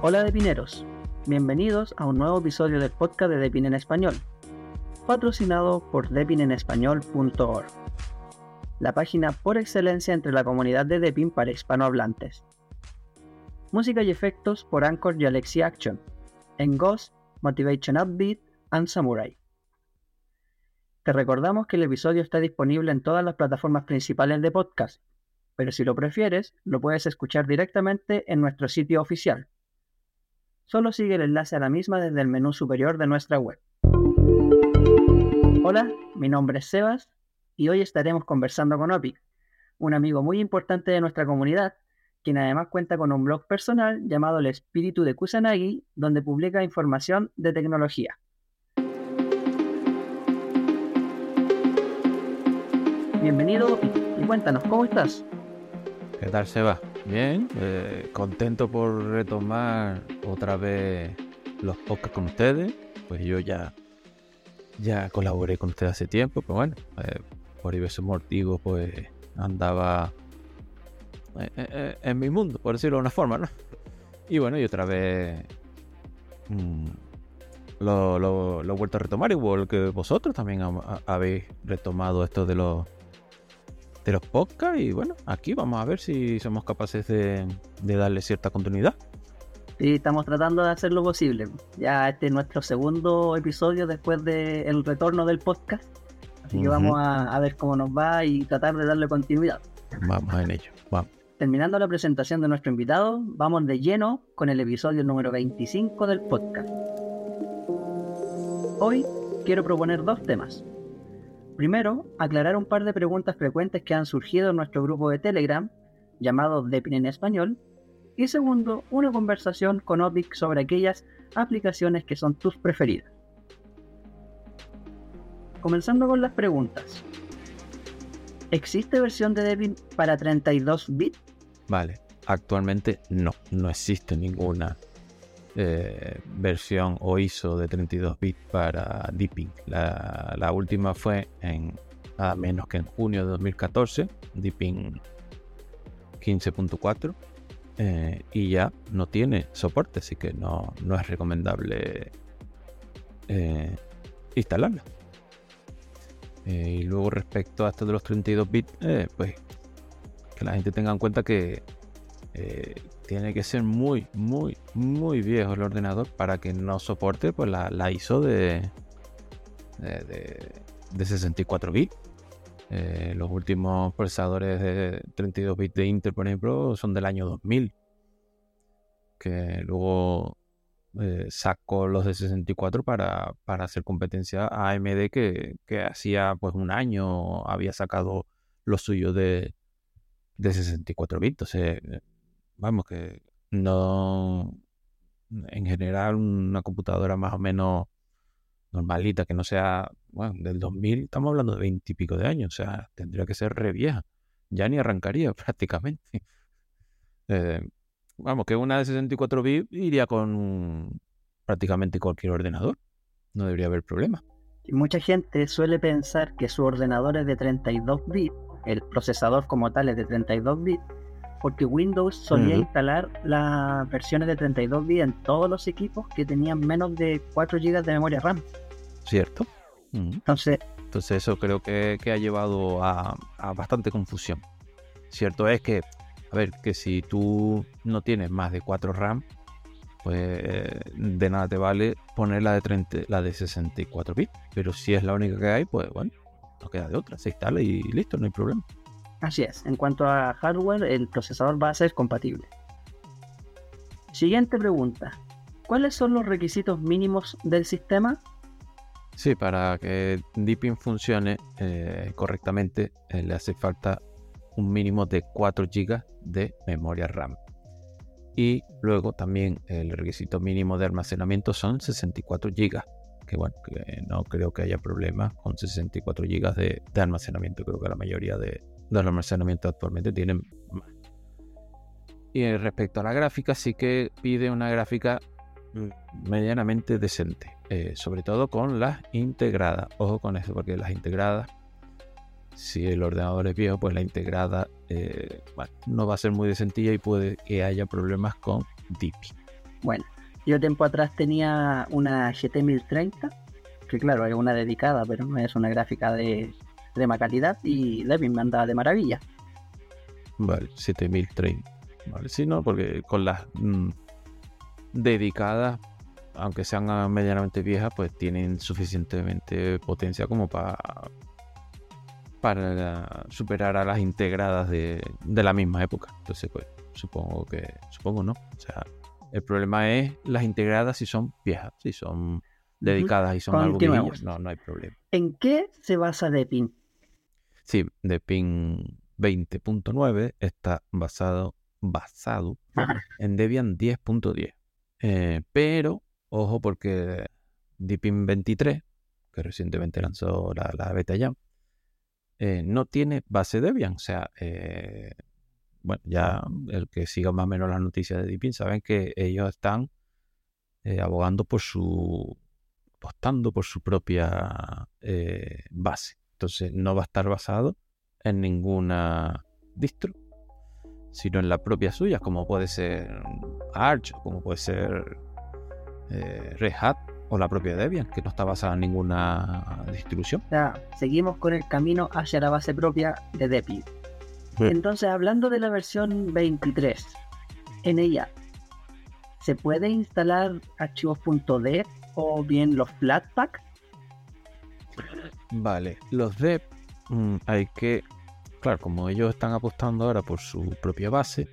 Hola Depineros, bienvenidos a un nuevo episodio del podcast de Depin en Español, patrocinado por depinenespañol.org, la página por excelencia entre la comunidad de Depin para hispanohablantes. Música y efectos por Anchor y Alexi Action, en Ghost, Motivation Upbeat and Samurai. Te recordamos que el episodio está disponible en todas las plataformas principales de podcast, pero si lo prefieres, lo puedes escuchar directamente en nuestro sitio oficial. Solo sigue el enlace a la misma desde el menú superior de nuestra web. Hola, mi nombre es Sebas y hoy estaremos conversando con Opic, un amigo muy importante de nuestra comunidad, quien además cuenta con un blog personal llamado El Espíritu de Kusanagi, donde publica información de tecnología. Bienvenido y cuéntanos, ¿cómo estás? ¿Qué tal, Seba? Bien, eh, contento por retomar otra vez los podcasts con ustedes. Pues yo ya, ya colaboré con ustedes hace tiempo, pero bueno, eh, por diversos motivos, pues andaba eh, en mi mundo, por decirlo de una forma, ¿no? Y bueno, y otra vez mm, lo, lo, he vuelto a retomar, igual que vosotros también habéis retomado esto de los de los podcasts y bueno, aquí vamos a ver si somos capaces de, darle cierta continuidad. Sí, estamos tratando de hacer lo posible. Ya este es nuestro segundo episodio después del retorno del podcast. Así que vamos a, ver cómo nos va y tratar de darle continuidad. Vamos en ello, vamos. Terminando la presentación de nuestro invitado, vamos de lleno con el episodio número 25 del podcast. Hoy quiero proponer dos temas. Primero, aclarar un par de preguntas frecuentes que han surgido en nuestro grupo de Telegram, llamado Depin en Español. Y segundo, una conversación con Opic sobre aquellas aplicaciones que son tus preferidas. Comenzando con las preguntas. ¿Existe versión de Debian para 32 bits? Vale, actualmente no, no existe ninguna eh, versión o ISO de 32 bits para Deepin. La, última fue en nada menos que en junio de 2014, Deepin 15.4. Eh, y ya no tiene soporte, así que no, no es recomendable eh, instalarla. y luego respecto a esto de los 32 bits, pues que la gente tenga en cuenta que tiene que ser muy, muy, muy viejo el ordenador para que no soporte pues, la, ISO de, de, 64 bits. Eh, los últimos procesadores de 32 bits de Intel, por ejemplo, son del año 2000. Que luego eh, sacó los de 64 para, para hacer competencia a AMD que, que, hacía pues un año había sacado los suyos de, de 64 bits. Entonces, vamos, que no, en general una computadora más o menos normalita, que no sea, bueno, del 2000, estamos hablando de 20 y pico de años, o sea, tendría que ser re vieja, ya ni arrancaría prácticamente. Eh, vamos, que una de 64 bits iría con prácticamente cualquier ordenador, no debería haber problema. Mucha gente suele pensar que su ordenador es de 32 bits, el procesador como tal es de 32 bits, porque Windows solía instalar las versiones de 32 bits en todos los equipos que tenían menos de 4 GB de memoria RAM. ¿Cierto? Entonces, Entonces eso creo que, ha llevado a, bastante confusión. Cierto es que, a ver, que si tú no tienes más de 4 RAM, pues de nada te vale poner la de, 30, la de 64 bits. Pero si es la única que hay, pues bueno, no queda de otra. Se instala y listo, no hay problema. Así es, en cuanto a hardware, el procesador va a ser compatible. Siguiente pregunta. ¿Cuáles son los requisitos mínimos del sistema? Sí, para que Deepin funcione eh, correctamente eh, le hace falta un mínimo de 4 GB de memoria RAM. Y luego también el requisito mínimo de almacenamiento son 64 GB. Que bueno, que no creo que haya problema con 64 GB de almacenamiento. Creo que la mayoría de, los almacenamientos actualmente tienen más. Y respecto a la gráfica, sí que pide una gráfica mm, medianamente decente, eh, sobre todo con las integradas. Ojo con eso, porque las integradas, si el ordenador es viejo, pues la integrada eh, no va a ser muy decentilla y puede que haya problemas con DP. Bueno, yo tiempo atrás tenía una GT 1030, que claro, es una dedicada, pero no es una gráfica de extrema calidad, y Debian me andaba de maravilla. Vale, 7030. Vale, sí, no, porque con las mm, dedicadas, aunque sean medianamente viejas, pues tienen suficientemente potencia como para para superar a las integradas de, de la misma época. Entonces, pues supongo que, supongo no. O sea, el problema es las integradas si son viejas, si son dedicadas y son algo no, no hay problema. ¿En qué se basa Depin? Sí, Depin 20.9 está basado, basado en Debian 10.10. Eh, pero, ojo, porque Deepin 23, que recientemente lanzó la, la beta ya, eh, no tiene base Debian. O sea, eh, bueno, ya el que siga más o menos las noticias de Deepin saben que ellos están eh, abogando por su, apostando por su propia base. Entonces no va a estar basado en ninguna distro, sino en la propia suya, como puede ser Arch, como puede ser Red Hat o la propia Debian, que no está basada en ninguna distribución. Ya, seguimos con el camino hacia la base propia de Debian. Entonces, hablando de la versión 23, en ella, ¿se puede instalar archivos .deb o bien los Flatpak? Vale, los deb mm, hay que, claro, como ellos están apostando ahora por su propia base,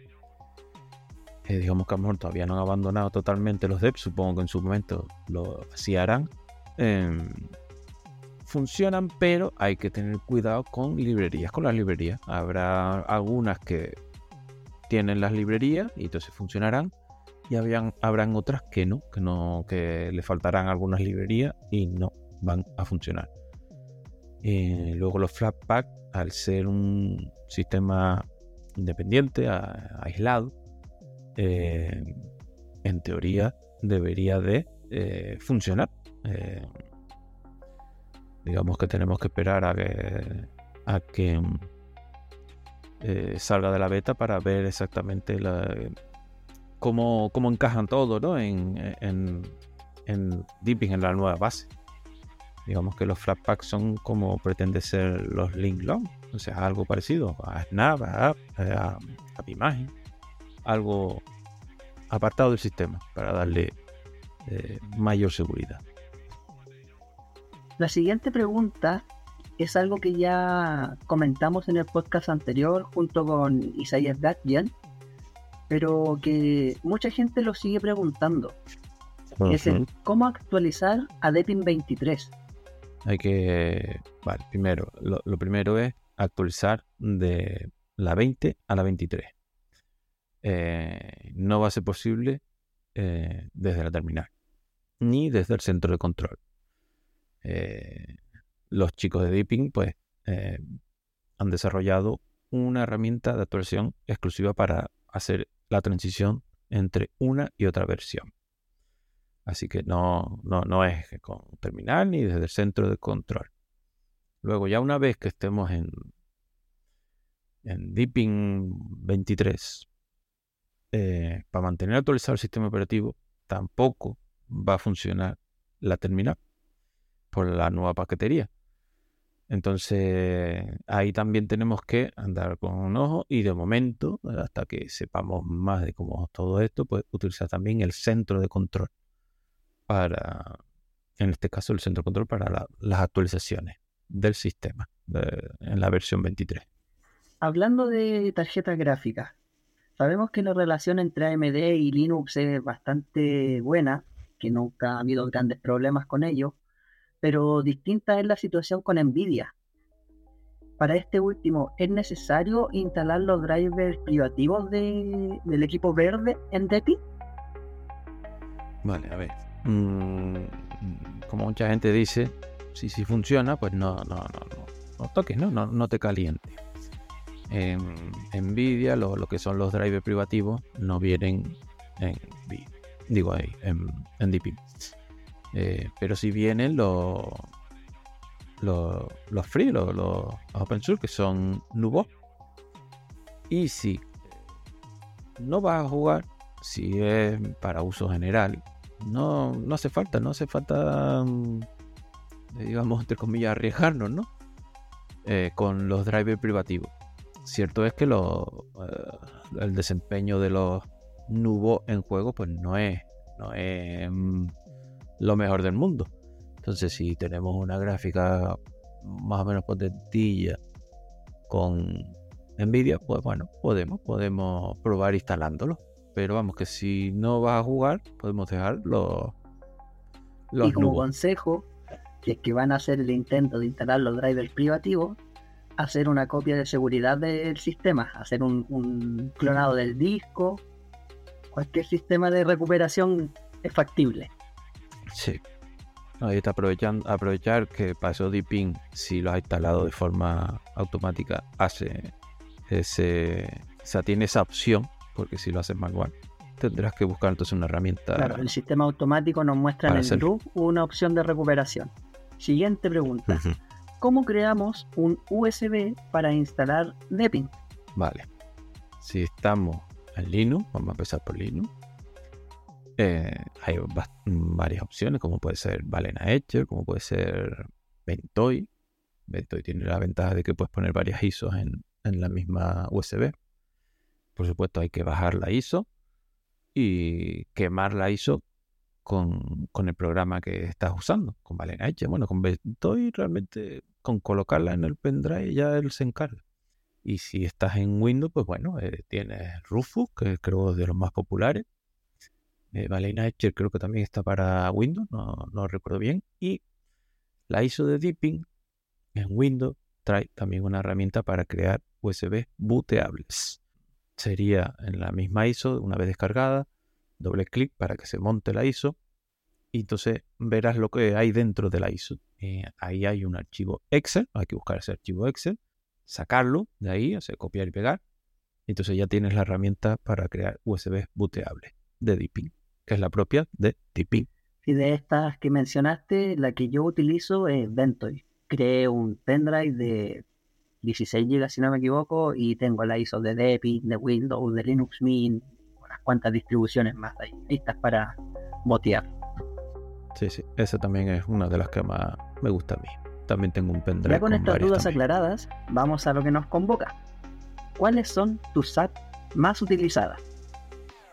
eh, digamos que a lo mejor todavía no han abandonado totalmente los devs, supongo que en su momento lo así harán. Em, funcionan, pero hay que tener cuidado con librerías, con las librerías. Habrá algunas que tienen las librerías y entonces funcionarán. Y habrán otras que no, que no, que le faltarán algunas librerías y no van a funcionar. Eh, luego los Flatpak, al ser un sistema independiente, aislado, eh, en teoría debería de eh, funcionar. Eh, digamos que tenemos que esperar a que, a que salga de la beta para ver exactamente cómo, encajan todo ¿no? en, en, en la nueva base. Digamos que los Flatpaks son como pretende ser los Link Long, o sea, algo parecido a Snap, a, a, a Imagen algo apartado del sistema para darle eh, mayor seguridad. La siguiente pregunta es algo que ya comentamos en el podcast anterior junto con Isaiah Gatjan, pero que mucha gente lo sigue preguntando. Es el cómo actualizar a Deepin 23. Hay que, vale, primero, lo primero es actualizar de la 20 a la 23. Eh, no va a ser posible eh, desde la terminal, ni desde el centro de control. Eh, los chicos de Deepin pues, han desarrollado una herramienta de actualización exclusiva para hacer la transición entre una y otra versión. Así que no, no, no es con terminal ni desde el centro de control. Luego, ya una vez que estemos en, en Deepin 23, eh, para mantener actualizado el sistema operativo, tampoco va a funcionar la terminal por la nueva paquetería. Entonces, ahí también tenemos que andar con un ojo y de momento, hasta que sepamos más de cómo es todo esto, pues utilizar también el centro de control para, en este caso, el centro de control para las actualizaciones del sistema en la versión 23. Hablando de tarjetas gráficas, Sabemos que la relación entre AMD y Linux es bastante buena, que nunca ha habido grandes problemas con ello, pero distinta es la situación con Nvidia. Para este último, ¿es necesario instalar los drivers privativos del equipo verde en DEPI? Vale, a ver. Mm, como mucha gente dice, si, si funciona, pues no, no, no, no, toques, ¿no? No, no te calientes en Nvidia, lo, lo, que son los drivers privativos, no vienen en digo ahí, en, en DP. Eh, pero si vienen los, los, free, los, los, open source, que son Nubo. Y si no vas a jugar, si es para uso general, no, no hace falta, no hace falta, mm, digamos, entre comillas, arriesgarnos, ¿no? Eh, con los drivers privativos. Cierto es que lo, eh, el desempeño de los Nubo en juego, pues no es, no es mm, lo mejor del mundo. Entonces, si tenemos una gráfica más o menos potentilla con Nvidia, pues bueno, podemos, podemos probar instalándolo. Pero vamos, que si no vas a jugar, podemos dejar los, y como consejo, si es que van a hacer el intento de instalar los drivers privativos, hacer una copia de seguridad del sistema, hacer un, clonado del disco, cualquier sistema de recuperación es factible. Sí. Ahí está aprovechando, aprovechar que pasó Deepin, si lo has instalado de forma automática, hace ese, o sea, tiene esa opción, porque si lo haces manual, tendrás que buscar entonces una herramienta. Claro, el sistema automático nos muestra en el RUF una opción de recuperación. Siguiente pregunta. ¿Cómo creamos un USB para instalar Deepin? Vale. Si estamos en Linux, vamos a empezar por Linux. Eh, hay varias opciones, como puede ser Balena Etcher, como puede ser Ventoy. Ventoy tiene la ventaja de que puedes poner varias ISOs en, en la misma USB. Por supuesto, hay que bajar la ISO y quemar la ISO con, el programa que estás usando, con Balena Etcher. Bueno, con realmente con colocarla en el pendrive ya él se encarga. Y si estás en Windows, pues bueno, eh, tienes Rufus, que creo es de los más populares. Eh, Etcher creo que también está para Windows, no, no recuerdo bien. Y la ISO de Deepin en Windows trae también una herramienta para crear USB booteables. Sería en la misma ISO, una vez descargada, doble clic para que se monte la ISO y entonces verás lo que hay dentro de la ISO. Eh, ahí hay un archivo Excel, hay que buscar ese archivo Excel, sacarlo de ahí, hacer copiar y pegar. Entonces ya tienes la herramienta para crear USB booteable de Deepin, que es la propia de Deepin. Y de estas que mencionaste, la que yo utilizo es Ventoy. Creé un pendrive de 16 GB si no me equivoco y tengo la ISO de Deepin, de Windows, de Linux Mint, unas cuantas distribuciones más ahí listas para botear. Sí, sí, esa también es una de las que más me gusta a mí. También tengo un pendrive. Ya con, estas dudas aclaradas, vamos a lo que nos convoca. ¿Cuáles son tus apps más utilizadas?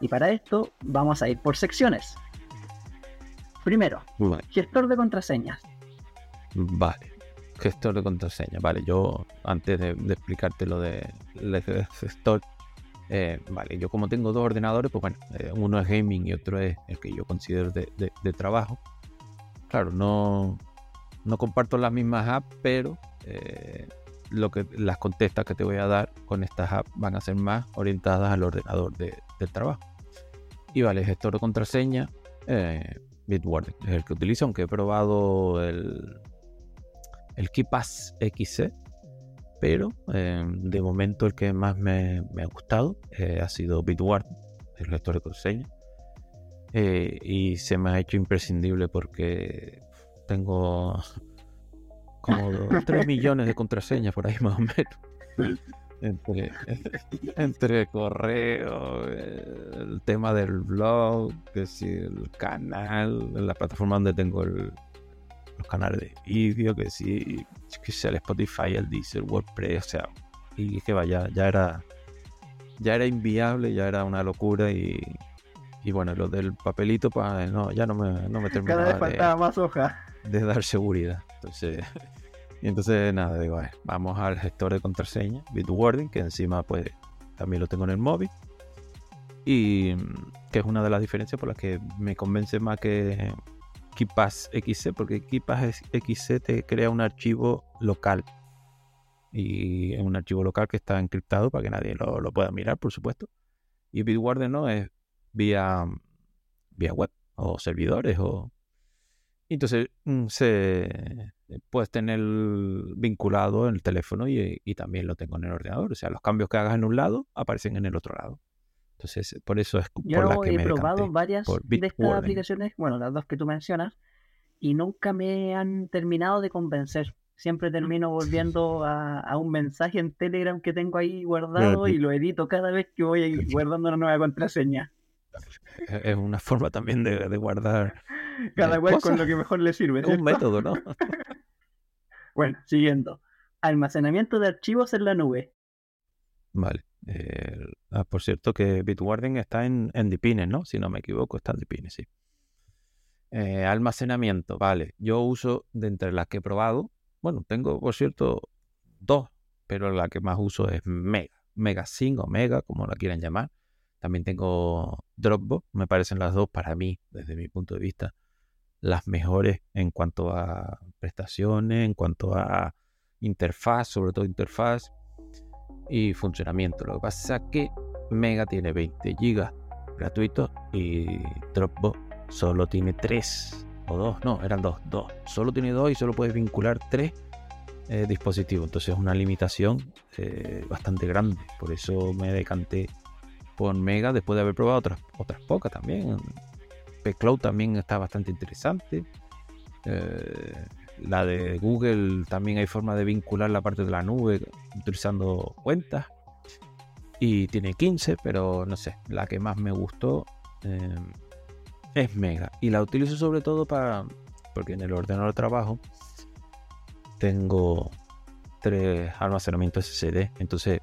Y para esto vamos a ir por secciones. Primero, gestor de contraseñas. Vale, gestor de contraseñas. Vale, yo antes de, explicarte lo de gestor, eh, vale, yo como tengo dos ordenadores, pues bueno, eh, uno es gaming y otro es el que yo considero de, trabajo. Claro, no, no comparto las mismas apps, pero eh, lo que, las contestas que te voy a dar con estas apps van a ser más orientadas al ordenador del trabajo. Y vale, gestor de contraseña, Bitwarden es el que utilizo, aunque he probado el, el KeePass XC pero em, de momento el que más me, ha gustado eh, ha sido Bitward, el lector de contraseña. Eh, y se me ha hecho imprescindible porque tengo como 3 millones de contraseñas por ahí más o menos. Entre, entre correo, el tema del blog, que si el canal, la plataforma donde tengo el, los canales de vídeo, que sí, que sea el Spotify, el Deezer, WordPress, o sea, y que vaya, ya era ya era inviable, ya era una locura y, y bueno, lo del papelito, pues no, ya no me, no me terminaba Cada vez faltaba más hoja. de dar seguridad. Entonces, y entonces nada, digo, vamos al gestor de contraseña, Bitwarden, que encima pues también lo tengo en el móvil. Y que es una de las diferencias por las que me convence más que, KeePass XC, porque KeePass XC te crea un archivo local. Y es un archivo local que está encriptado para que nadie lo, pueda mirar, por supuesto. Y Bitwarden no es vía, vía web o servidores o... Entonces mm, se puedes tener vinculado en el teléfono y, también lo tengo en el ordenador. O sea, los cambios que hagas en un lado aparecen en el otro lado. Entonces, por eso es por Yo la que he probado varias de estas aplicaciones, bueno, las dos que tú mencionas, y nunca me han terminado de convencer. Siempre termino volviendo a, un mensaje en Telegram que tengo ahí guardado y lo edito cada vez que voy guardando una nueva contraseña. es una forma también de, guardar. Cada cual con lo que mejor le sirve. Es un método, ¿no? bueno, siguiendo. Almacenamiento de archivos en la nube. Vale. Eh, ah, por cierto que Bitwarden está en, en Dipines, ¿no? Si no me equivoco, está en Dipines, sí. Eh, almacenamiento, vale. Yo uso de entre las que he probado, bueno, tengo, por cierto, dos, pero la que más uso es Mega. Mega 5 o Mega, como la quieran llamar. También tengo Dropbox, me parecen las dos para mí, desde mi punto de vista, las mejores en cuanto a prestaciones, en cuanto a interfaz, sobre todo interfaz y funcionamiento. Lo que pasa es que Mega tiene 20 GB gratuitos y Dropbox solo tiene 3 o 2, no, eran 2, 2. Solo tiene 2 y solo puedes vincular 3 eh, dispositivos. Entonces es una limitación eh, bastante grande. Por eso me decanté por Mega después de haber probado otras, otras pocas también. P-Cloud también está bastante interesante. Eh, la de Google también hay forma de vincular la parte de la nube utilizando cuentas. Y tiene 15, pero no sé, la que más me gustó eh, es Mega. Y la utilizo sobre todo para, porque en el ordenador de trabajo tengo tres almacenamientos SSD. Entonces,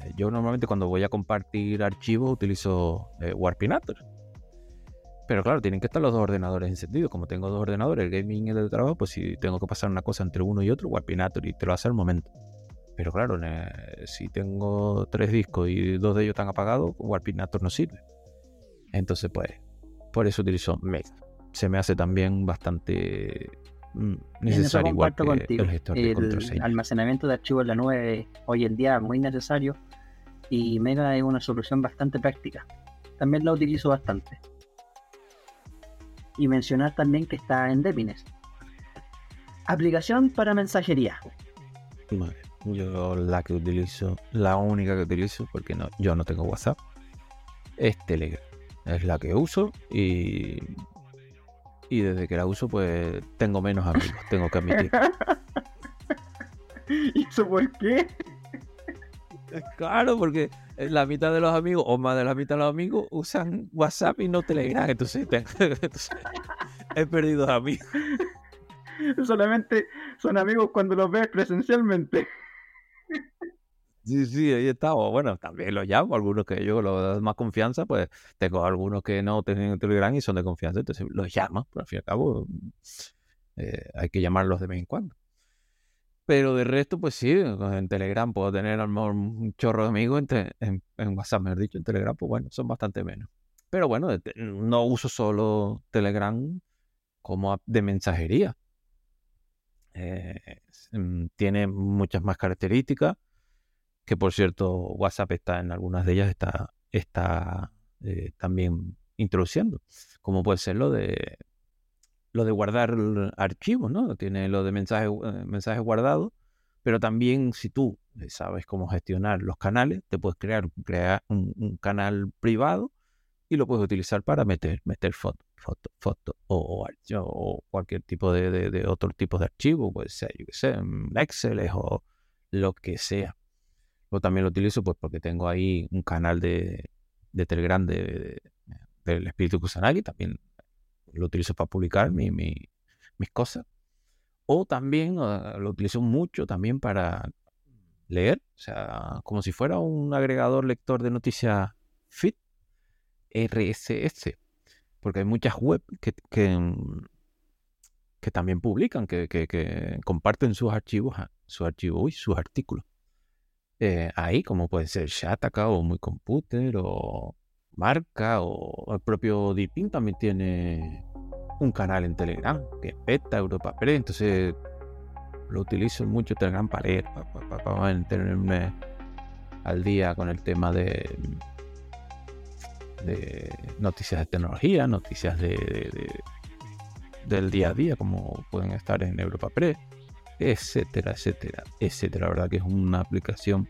eh, yo normalmente cuando voy a compartir archivos utilizo eh, Warpinator pero claro, tienen que estar los dos ordenadores encendidos. Como tengo dos ordenadores, el gaming y el de trabajo, pues si tengo que pasar una cosa entre uno y otro, Warpinator y te lo hace al momento. Pero claro, si tengo tres discos y dos de ellos están apagados, Warpinator no sirve. Entonces, pues, por eso utilizo Mega. Se me hace también bastante mm, necesario igual que el gestor de el almacenamiento de archivos en la nube hoy en día es muy necesario y Mega es una solución bastante práctica. También la utilizo bastante y mencionar también que está en Depines. Aplicación para mensajería. Yo la que utilizo, la única que utilizo, porque no, yo no tengo WhatsApp, es Telegram. Es la que uso y, y desde que la uso pues tengo menos amigos, tengo que admitir. ¿Y eso por qué? Claro, porque la mitad de los amigos, o más de la mitad de los amigos, usan WhatsApp y no Telegram. Entonces, he perdido amigos. Solamente son amigos cuando los ves presencialmente. Sí, sí, ahí estamos. Bueno, también los llamo, algunos que yo los más confianza, pues tengo algunos que no tienen Telegram y son de confianza, entonces los llamo, pero al fin y al cabo eh, hay que llamarlos de vez en cuando. Pero de resto, pues sí, en Telegram puedo tener a lo mejor un chorro de amigos, en, en, WhatsApp, me dicho, en Telegram, pues bueno, son bastante menos. Pero bueno, no uso solo Telegram como de mensajería. Eh, mm, tiene muchas más características, que por cierto, WhatsApp está en algunas de ellas, está, está eh, también introduciendo, como puede ser lo de lo de guardar archivos, ¿no? Tiene lo de mensajes eh, mensajes guardados, pero también si tú eh, sabes cómo gestionar los canales, te puedes crear, crear un, canal privado y lo puedes utilizar para meter, meter fotos foto, foto, o, cualquier tipo de, de, otro tipo de archivo, puede ser, yo que sé, Excel o lo que sea. Yo también lo utilizo pues porque tengo ahí un canal de, de Telegram de, del Espíritu y también lo utilizo para publicar mi, mis cosas. O también ah, lo utilizo mucho también para leer, o sea, como si fuera un agregador lector de noticias FIT, RSS, porque hay muchas web que, que, mm, también publican, que, comparten sus archivos, ah, sus archivos y sus artículos. Eh, ahí, como puede ser Shataka o Muy Computer o marca o el propio Deepin también tiene un canal en Telegram, que es Beta, Europa Press, entonces lo utilizo mucho Telegram para leer, para, mantenerme al día con el tema de, de noticias de tecnología, noticias de, del día a día, como pueden estar en Europa Press, etcétera, etcétera, etcétera. La verdad que es una aplicación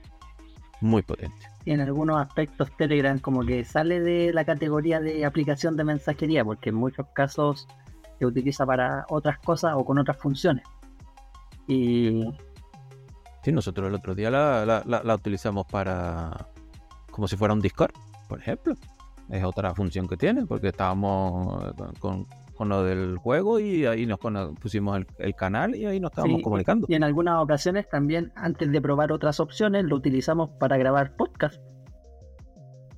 muy potente. Y en algunos aspectos Telegram como que sale de la categoría de aplicación de mensajería, porque en muchos casos se utiliza para otras cosas o con otras funciones. Y... Sí, nosotros el otro día la, la, utilizamos para... como si fuera un Discord, por ejemplo. es otra función que tiene, porque estábamos con, con lo del juego y ahí nos pusimos el, canal y ahí nos estábamos comunicando. Y en algunas ocasiones también, antes de probar otras opciones, lo utilizamos para grabar podcast.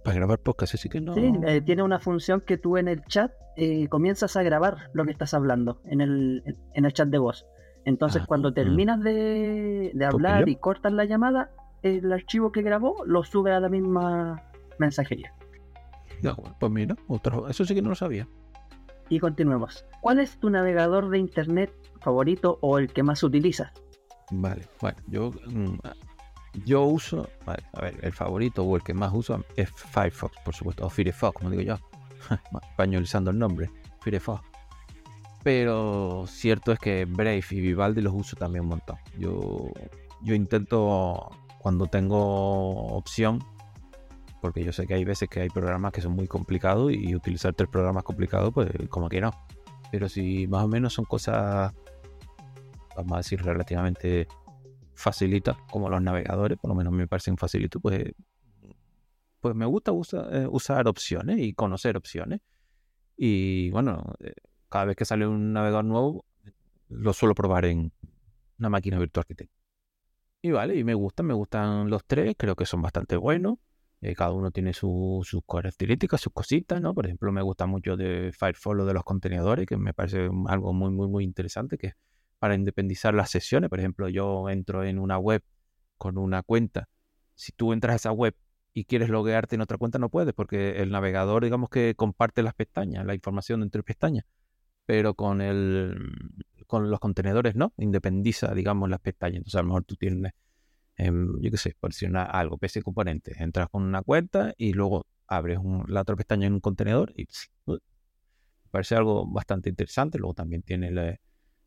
Para grabar podcast, así que no. Sí, eh, tiene una función que tú en el chat eh, comienzas a grabar lo que estás hablando en el, en el chat de voz. Entonces, ah, cuando terminas de, de hablar y cortas la llamada, el archivo que grabó lo sube a la misma mensajería. Ya, pues mira, otro, eso sí que no lo sabía. Y continuemos. ¿Cuál es tu navegador de internet favorito o el que más utilizas? Vale, bueno, yo, mm, yo uso, a ver, el favorito o el que más uso es Firefox, por supuesto, o Firefox, como digo yo, españolizando el nombre, Firefox. Pero cierto es que Brave y Vivaldi los uso también un montón. Yo, yo intento, cuando tengo opción, porque yo sé que hay veces que hay programas que son muy complicados y utilizar tres programas complicados, pues como que no. Pero si más o menos son cosas, vamos a decir, relativamente facilitas, como los navegadores, por lo menos me parecen facilitos, pues, pues me gusta eh, usar opciones y conocer opciones. Y bueno, eh, cada vez que sale un navegador nuevo, lo suelo probar en una máquina virtual que tengo. Y vale, y me gustan, me gustan los tres, creo que son bastante buenos. Eh, cada uno tiene sus características, sus cositas, ¿no? Por ejemplo, me gusta mucho de Firefall lo de los contenedores, que me parece algo muy, muy, muy interesante, que es para independizar las sesiones. Por ejemplo, yo entro en una web con una cuenta. Si tú entras a esa web y quieres loguearte en otra cuenta, no puedes, porque el navegador, digamos que comparte las pestañas, la información entre pestañas. Pero con el con los contenedores no, independiza, digamos, las pestañas. Entonces, a lo mejor tú tienes yo qué sé, por decir algo, PC componentes, entras con una cuenta y luego abres la otra pestaña en un contenedor y me parece algo bastante interesante. Luego también tiene el,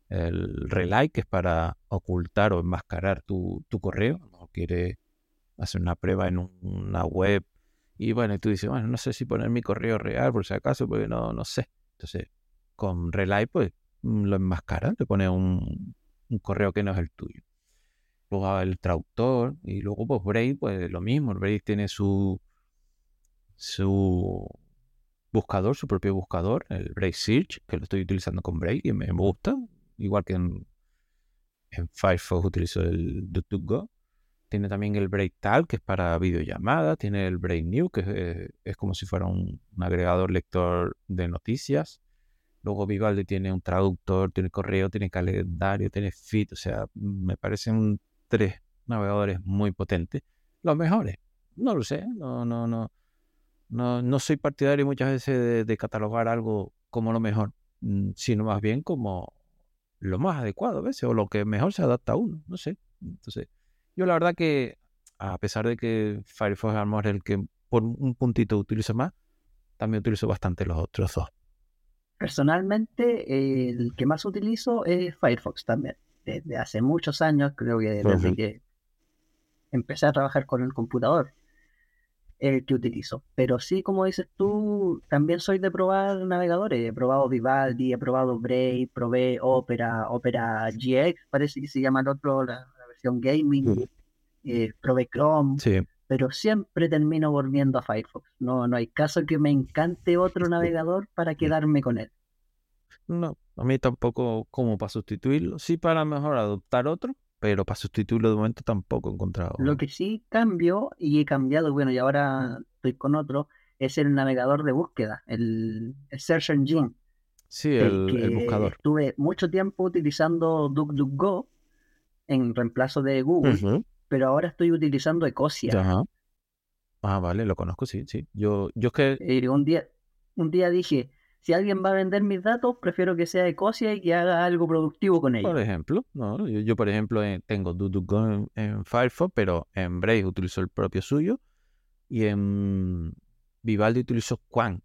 el relay que es para ocultar o enmascarar tu, correo. No quiere hacer una prueba en una web y bueno, tú dices, bueno, no sé si poner mi correo real por si acaso, porque no, no sé. Entonces, con relay pues lo enmascara, le pone un correo que no es el tuyo luego el traductor y luego pues Brave, pues lo mismo, Brave tiene su su buscador, su propio buscador, el Brave Search, que lo estoy utilizando con Brave y me, gusta, igual que en, Firefox utilizo el DuckDuckGo. Tiene también el Brave Tal, que es para videollamadas, tiene el Brave New, que es, como si fuera un, agregador lector de noticias. Luego Vivaldi tiene un traductor, tiene correo, tiene calendario, tiene feed, o sea, me parece un tres navegadores muy potentes. Los mejores, no lo sé, no, no, no, no, no soy partidario muchas veces de, catalogar algo como lo mejor, mm, sino más bien como lo más adecuado a veces, o lo que mejor se adapta a uno, no sé. Entonces, yo la verdad que, a pesar de que Firefox es el que por un puntito utilizo más, también utilizo bastante los otros dos. Personalmente, el que más utilizo es Firefox también desde hace muchos años, creo que desde que empecé a trabajar con el computador, el que utilizo. Pero sí, como dices tú, también soy de probar navegadores. He probado Vivaldi, he probado Brave, probé Opera, Opera GX, parece que se llama el otro, la, versión gaming. Eh, probé Chrome. Pero siempre termino volviendo a Firefox. No, no hay caso que me encante otro navegador para quedarme con él. No, a mí tampoco como para sustituirlo. Sí para mejor adoptar otro, pero para sustituirlo de momento tampoco he encontrado. Lo que sí cambio y he cambiado, bueno, y ahora estoy con otro, es el navegador de búsqueda, el, Search Engine. Sí, el, buscador. Estuve mucho tiempo utilizando DuckDuckGo en reemplazo de Google, pero ahora estoy utilizando Ecosia. Ajá. Ah, vale, lo conozco, sí, sí. Yo, yo es que... Un día, un día dije, si alguien va a vender mis datos, prefiero que sea Ecosia y que haga algo productivo con ellos. Por ejemplo, no, yo, por ejemplo eh, tengo DuduGo en, Firefox, pero en Brave utilizo el propio suyo y en Vivaldi utilizo Quank,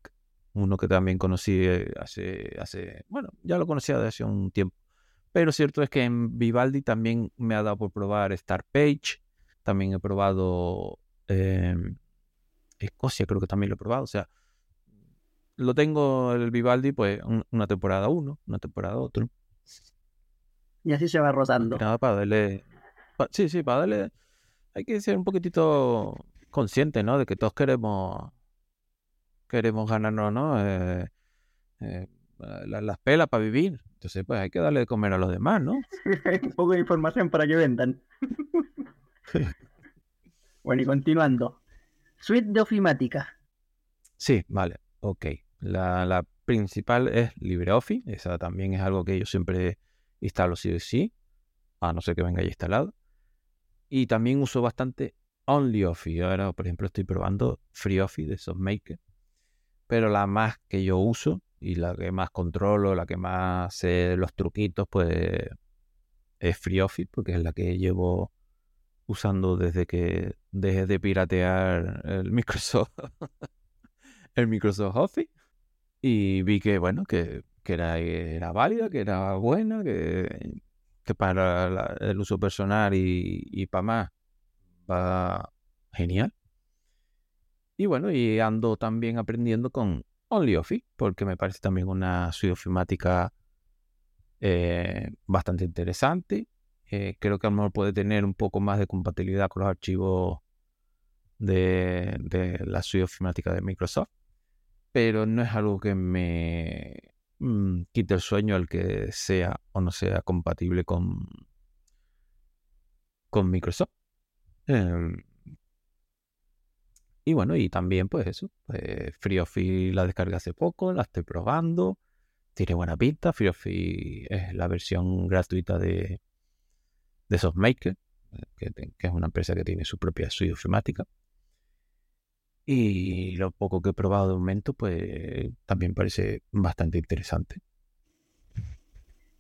uno que también conocí eh, hace, hace, bueno, ya lo conocía desde hace un tiempo. Pero cierto es que en Vivaldi también me ha dado por probar Startpage, también he probado eh, Escocia, creo que también lo he probado, o sea, lo tengo el Vivaldi, pues una temporada uno, una temporada otro. Y así se va rotando. Nada, para darle. sí, sí, para darle. Hay que ser un poquitito consciente, ¿no? De que todos queremos queremos ganarnos, ¿no? Eh, eh, las pelas para vivir. Entonces, pues hay que darle de comer a los demás, ¿no? Un poco de información para que vendan. bueno, y continuando. Suite de ofimática. Sí, vale, ok. La, principal es LibreOffice. Esa también es algo que yo siempre instalo sí o sí, a no ser que venga ya instalado. Y también uso bastante OnlyOffice. Ahora, por ejemplo, estoy probando FreeOffice de SoftMaker. Pero la más que yo uso y la que más controlo, la que más sé los truquitos, pues es FreeOffice, porque es la que llevo usando desde que dejé de piratear el Microsoft, el Microsoft Office. Y vi que, bueno, que, era, era válida, que era buena, que, que para el uso personal y, y para más va genial. Y bueno, y ando también aprendiendo con OnlyOffice, porque me parece también una suite ofimática eh, bastante interesante. Eh, creo que a lo mejor puede tener un poco más de compatibilidad con los archivos de, la suite ofimática de Microsoft, pero no es algo que me mm, quite el sueño al que sea o no sea compatible con, con Microsoft. Y bueno, y también pues eso, pues FreeOffice la descargué hace poco, la estoy probando, tiene buena pinta, FreeOffice es la versión gratuita de, de SoftMaker, que, que, es una empresa que tiene su propia suite ofimática. Y lo poco que he probado de momento, pues también parece bastante interesante.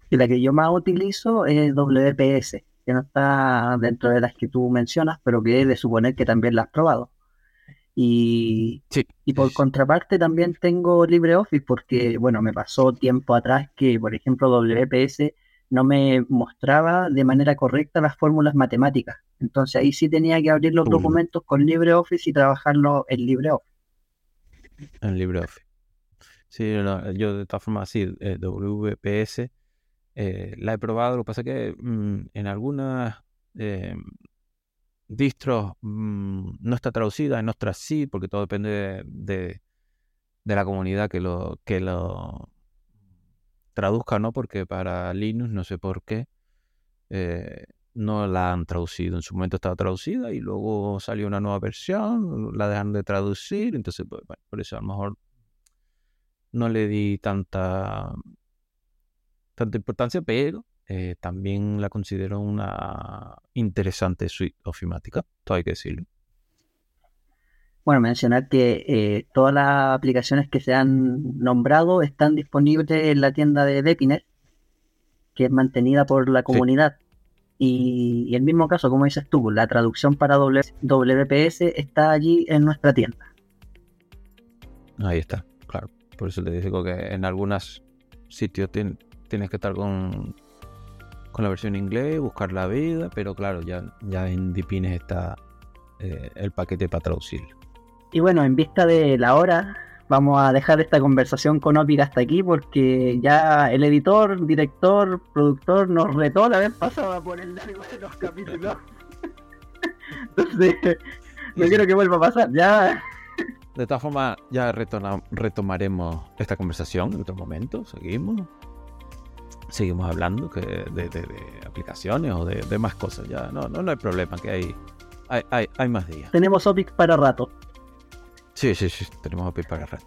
Y la que yo más utilizo es WPS, que no está dentro de las que tú mencionas, pero que es de suponer que también la has probado. Y, y por contraparte también tengo LibreOffice porque, bueno, me pasó tiempo atrás que, por ejemplo, WPS no me mostraba de manera correcta las fórmulas matemáticas. Entonces ahí sí tenía que abrir los documentos con LibreOffice y trabajarlo en LibreOffice. En LibreOffice. Sí, yo de todas formas, sí, eh, WPS eh, la he probado. Lo que pasa es que mm, en algunas eh, distros mm, no está traducida, en otras sí, porque todo depende de, la comunidad que lo, que lo traduzca, ¿no? Porque para Linux, no sé por qué, eh, no la han traducido. En su momento estaba traducida y luego salió una nueva versión, la dejan de traducir, entonces, pues, bueno, por eso a lo mejor no le di tanta, tanta importancia, pero eh, también la considero una interesante suite ofimática, todo hay que decirlo. Bueno, mencionar que eh, todas las aplicaciones que se han nombrado están disponibles en la tienda de Depinet, que es mantenida por la comunidad. Y, y, el mismo caso, como dices tú, la traducción para WPS está allí en nuestra tienda. Ahí está, claro. Por eso le digo que en algunos sitios tienes que estar con, con la versión inglés, buscar la vida, pero claro, ya, ya en Dipines está eh, el paquete para traducirlo. Y bueno, en vista de la hora, vamos a dejar esta conversación con Opic hasta aquí porque ya el editor, director, productor nos retó la vez pasada por el largo de los capítulos. Entonces, no quiero que vuelva a pasar, ya. De todas formas, ya retomaremos esta conversación en otro momento, seguimos seguimos hablando que de, aplicaciones o de, más cosas. Ya no, no, no hay problema, que hay, hay, hay, más días. Tenemos Opic para rato. Sí, sí, sí, tenemos Opic para rato.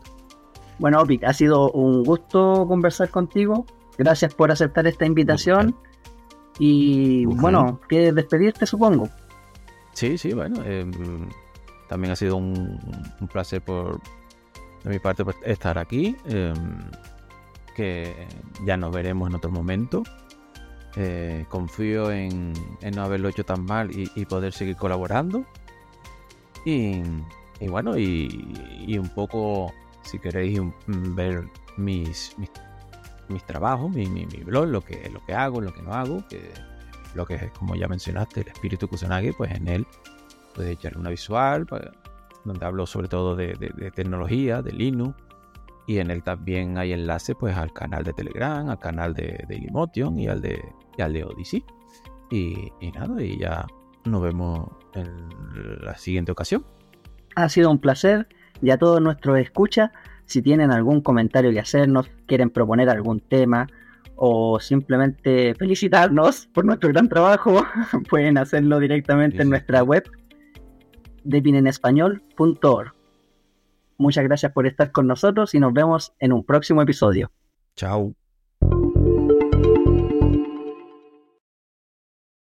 Bueno, Opic, ha sido un gusto conversar contigo. Gracias por aceptar esta invitación. Y bueno, ¿quieres despedirte, supongo? Sí, sí, bueno. Em, también ha sido un, placer por de mi parte estar aquí. Em, que ya nos veremos en otro momento. Eh, confío en, no haberlo hecho tan mal y, poder seguir colaborando. Y, bueno, y, un poco, si queréis ver mis, mis, trabajos, mi, blog, lo que, lo que hago, lo que no hago, lo que es, como ya mencionaste, el espíritu Kusanagi, pues en él puedes echarle una visual, donde hablo sobre todo de, de tecnología, de Linux, y en él también hay enlace pues al canal de Telegram, al canal de, de y al de, y al de Odyssey. Y, nada, y ya nos vemos en la siguiente ocasión. Ha sido un placer Y a todos nuestros escuchas, si tienen algún comentario que hacernos, quieren proponer algún tema o simplemente felicitarnos por nuestro gran trabajo, pueden hacerlo directamente en nuestra web depinenespañol.org. Muchas gracias por estar con nosotros y nos vemos en un próximo episodio. Chao.